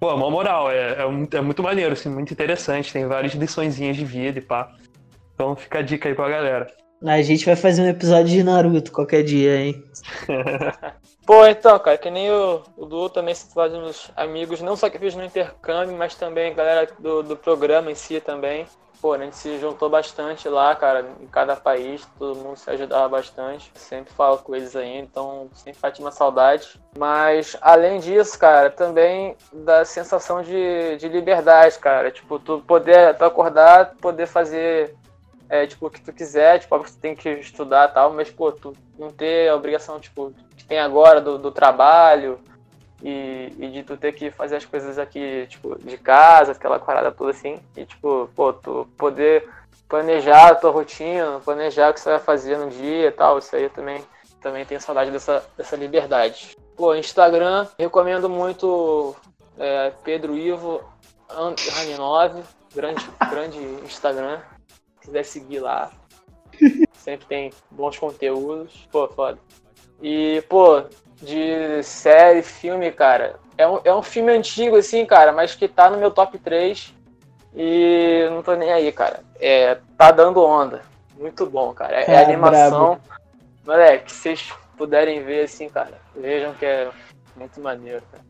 Pô, uma moral, é, é, muito, é muito maneiro, assim, muito interessante. Tem várias liçõezinhas de vida e pá. Então fica a dica aí pra galera. A gente vai fazer um episódio de Naruto qualquer dia, hein? Pô, então, cara, que nem o, o Du também se faz uns amigos, não só que fiz no intercâmbio, mas também a galera do, do programa em si também. Pô, a gente se juntou bastante lá, cara, em cada país, todo mundo se ajudava bastante. Sempre falo com eles ainda, então sempre bate uma saudade. Mas, além disso, cara, também da sensação de, de liberdade, cara. Tipo, tu poder tu acordar, poder fazer é, tipo, o que tu quiser, tipo, óbvio que tu tem que estudar e tal, mas, pô, tu não ter a obrigação, tipo, que tem agora do, do trabalho e, e de tu ter que fazer as coisas aqui, tipo, de casa, aquela parada toda assim, e, tipo, pô, tu poder planejar a tua rotina, planejar o que você vai fazer no dia e tal, isso aí eu também, também tenho saudade dessa, dessa liberdade. Pô, Instagram, recomendo muito é, Pedro Ivo, 9, grande, grande Instagram quiser seguir lá. Sempre tem bons conteúdos. Pô, foda. E, pô, de série, filme, cara. É um, é um filme antigo, assim, cara, mas que tá no meu top 3. E não tô nem aí, cara. É, tá dando onda. Muito bom, cara. É, é Ah, animação. Moleque, se vocês puderem ver, assim, cara, vejam que é muito maneiro, cara.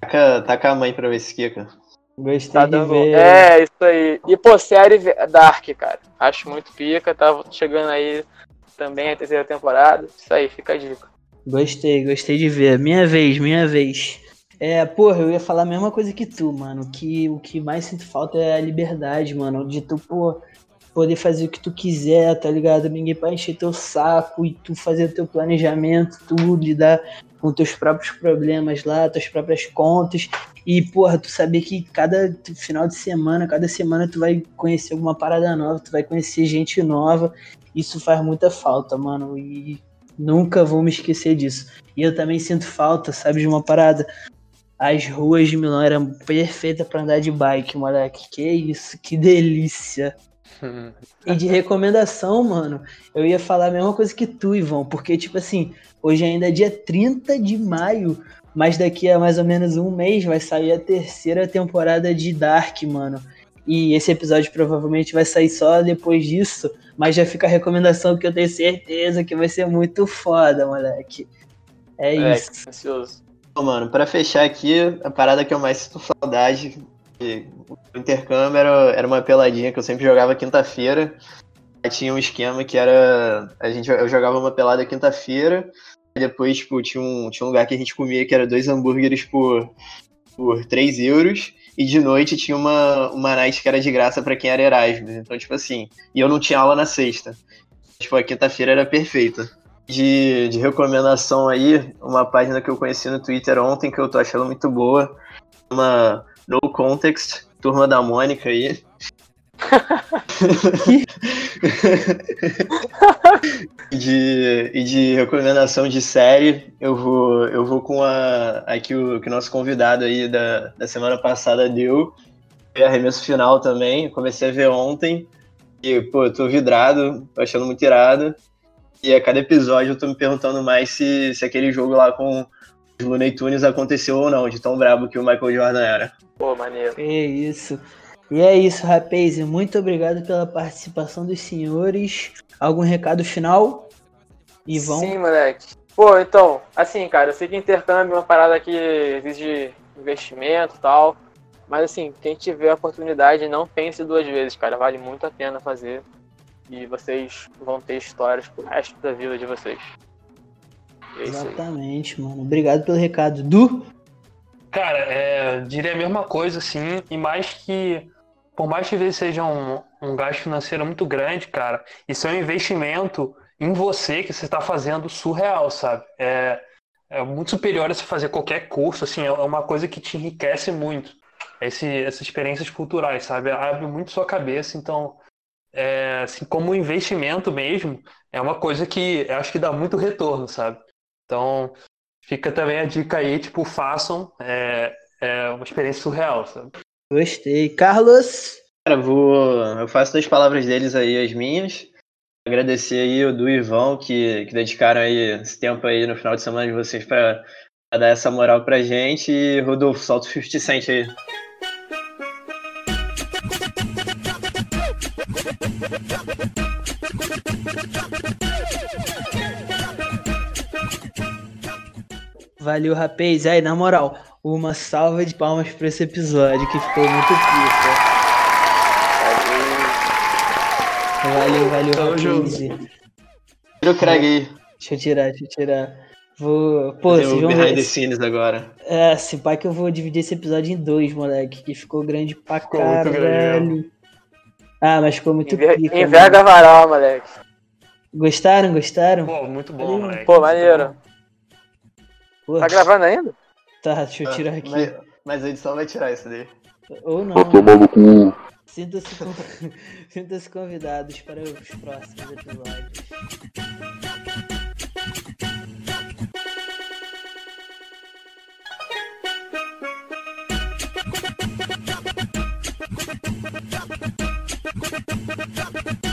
Taca, taca a mãe pra ver esse Kika. Gostei Tá de dando. ver. É, isso aí. E, pô, série Dark, cara. Acho muito pica. Tá chegando aí também a terceira temporada. Isso aí, fica a dica. Gostei, gostei de ver. Minha vez, minha vez. É, porra, eu ia falar a mesma coisa que tu, mano. Que o que mais sinto falta é a liberdade, mano. De tu, pô, poder fazer o que tu quiser, tá ligado? Ninguém pra encher teu saco e tu fazer o teu planejamento, tu lidar com teus próprios problemas lá, tuas próprias contas. E, porra, tu saber que cada final de semana, cada semana tu vai conhecer alguma parada nova, tu vai conhecer gente nova. Isso faz muita falta, mano. E nunca vou me esquecer disso. E eu também sinto falta, sabe, de uma parada. As ruas de Milão eram perfeitas pra andar de bike, moleque. Que isso, que delícia. E de recomendação, mano, eu ia falar a mesma coisa que tu, Ivan, porque, tipo assim, hoje ainda é dia 30 de maio, mas daqui a mais ou menos um mês vai sair a terceira temporada de Dark, mano. E esse episódio provavelmente vai sair só depois disso, mas já fica a recomendação que eu tenho certeza que vai ser muito foda, moleque. É Moleque, isso. ansioso. Ô, mano, pra fechar aqui, a parada que eu mais sinto saudade o intercâmbio era, era uma peladinha que eu sempre jogava quinta-feira. Aí tinha um esquema que era. A gente, eu jogava uma pelada quinta-feira, aí depois, tipo, tinha um, tinha um lugar que a gente comia que era dois hambúrgueres por, por 3 euros. E de noite tinha uma, uma night que era de graça pra quem era Erasmus. Então, tipo assim, e eu não tinha aula na sexta. Tipo, a quinta-feira era perfeita. De, de recomendação aí, uma página que eu conheci no Twitter ontem que eu tô achando muito boa. Uma No Context, Turma da Mônica aí. E de, e de recomendação de série, eu vou, eu vou com a, a que, o, que o nosso convidado aí da, da semana passada deu. Foi arremesso final também. Comecei a ver ontem. E, pô, eu tô vidrado, tô achando muito irado. E a cada episódio eu tô me perguntando mais se, se aquele jogo lá com os Looney Tunes aconteceu ou não, de tão brabo que o Michael Jordan era. Pô, maneiro. Que isso. E é isso, rapaz. e Muito obrigado pela participação dos senhores. Algum recado final? Ivão? Sim, moleque. Pô, então, assim, cara, eu sei que intercâmbio é uma parada que exige investimento e tal. Mas assim, quem tiver a oportunidade, não pense duas vezes, cara. Vale muito a pena fazer. E vocês vão ter histórias pro resto da vida de vocês. E é. Exatamente, mano. Obrigado pelo recado. Du? Cara, é, diria a mesma coisa, assim, e mais que, por mais que seja um, um gasto financeiro muito grande, cara, isso é um investimento em você que você está fazendo surreal, sabe? É, é muito superior a você fazer qualquer curso, assim, é uma coisa que te enriquece muito. Esse, essas experiências culturais, sabe? Abre muito sua cabeça, então, é, assim, como investimento mesmo, é uma coisa que acho que dá muito retorno, sabe? Então, fica também a dica aí, tipo, façam, é, é uma experiência surreal, sabe? Gostei. Carlos? Cara, vou. Eu faço das palavras deles aí as minhas. Agradecer aí o do Ivão, que, que dedicaram aí esse tempo aí no final de semana de vocês pra, pra dar essa moral pra gente. E Rodolfo, solta o 50 Cent aí. Valeu, rapaz. Aí, na moral, uma salva de palmas pra esse episódio que ficou muito pica. Valeu, valeu, junto. Tira o Craig aí. Deixa eu tirar, deixa eu tirar. Vou. Pô, Fazer vocês vão behind the ver. scenes agora. É, se pá que eu vou dividir esse episódio em dois, moleque. Que ficou grande pra Ficou muito grande caralho. Ah, mas ficou muito Enver- pica. Enverga mano. varal, moleque. Gostaram? Gostaram? Pô, muito bom, Valeu. moleque. Pô, muito maneiro. Pô, Tá gravando ainda? Tá, deixa eu ah, tirar aqui. Mas, mas a edição vai tirar isso daí. Ou não. Tá tomando cu. Sinta-se con... Sinta convidados para os próximos episódios. Drop it,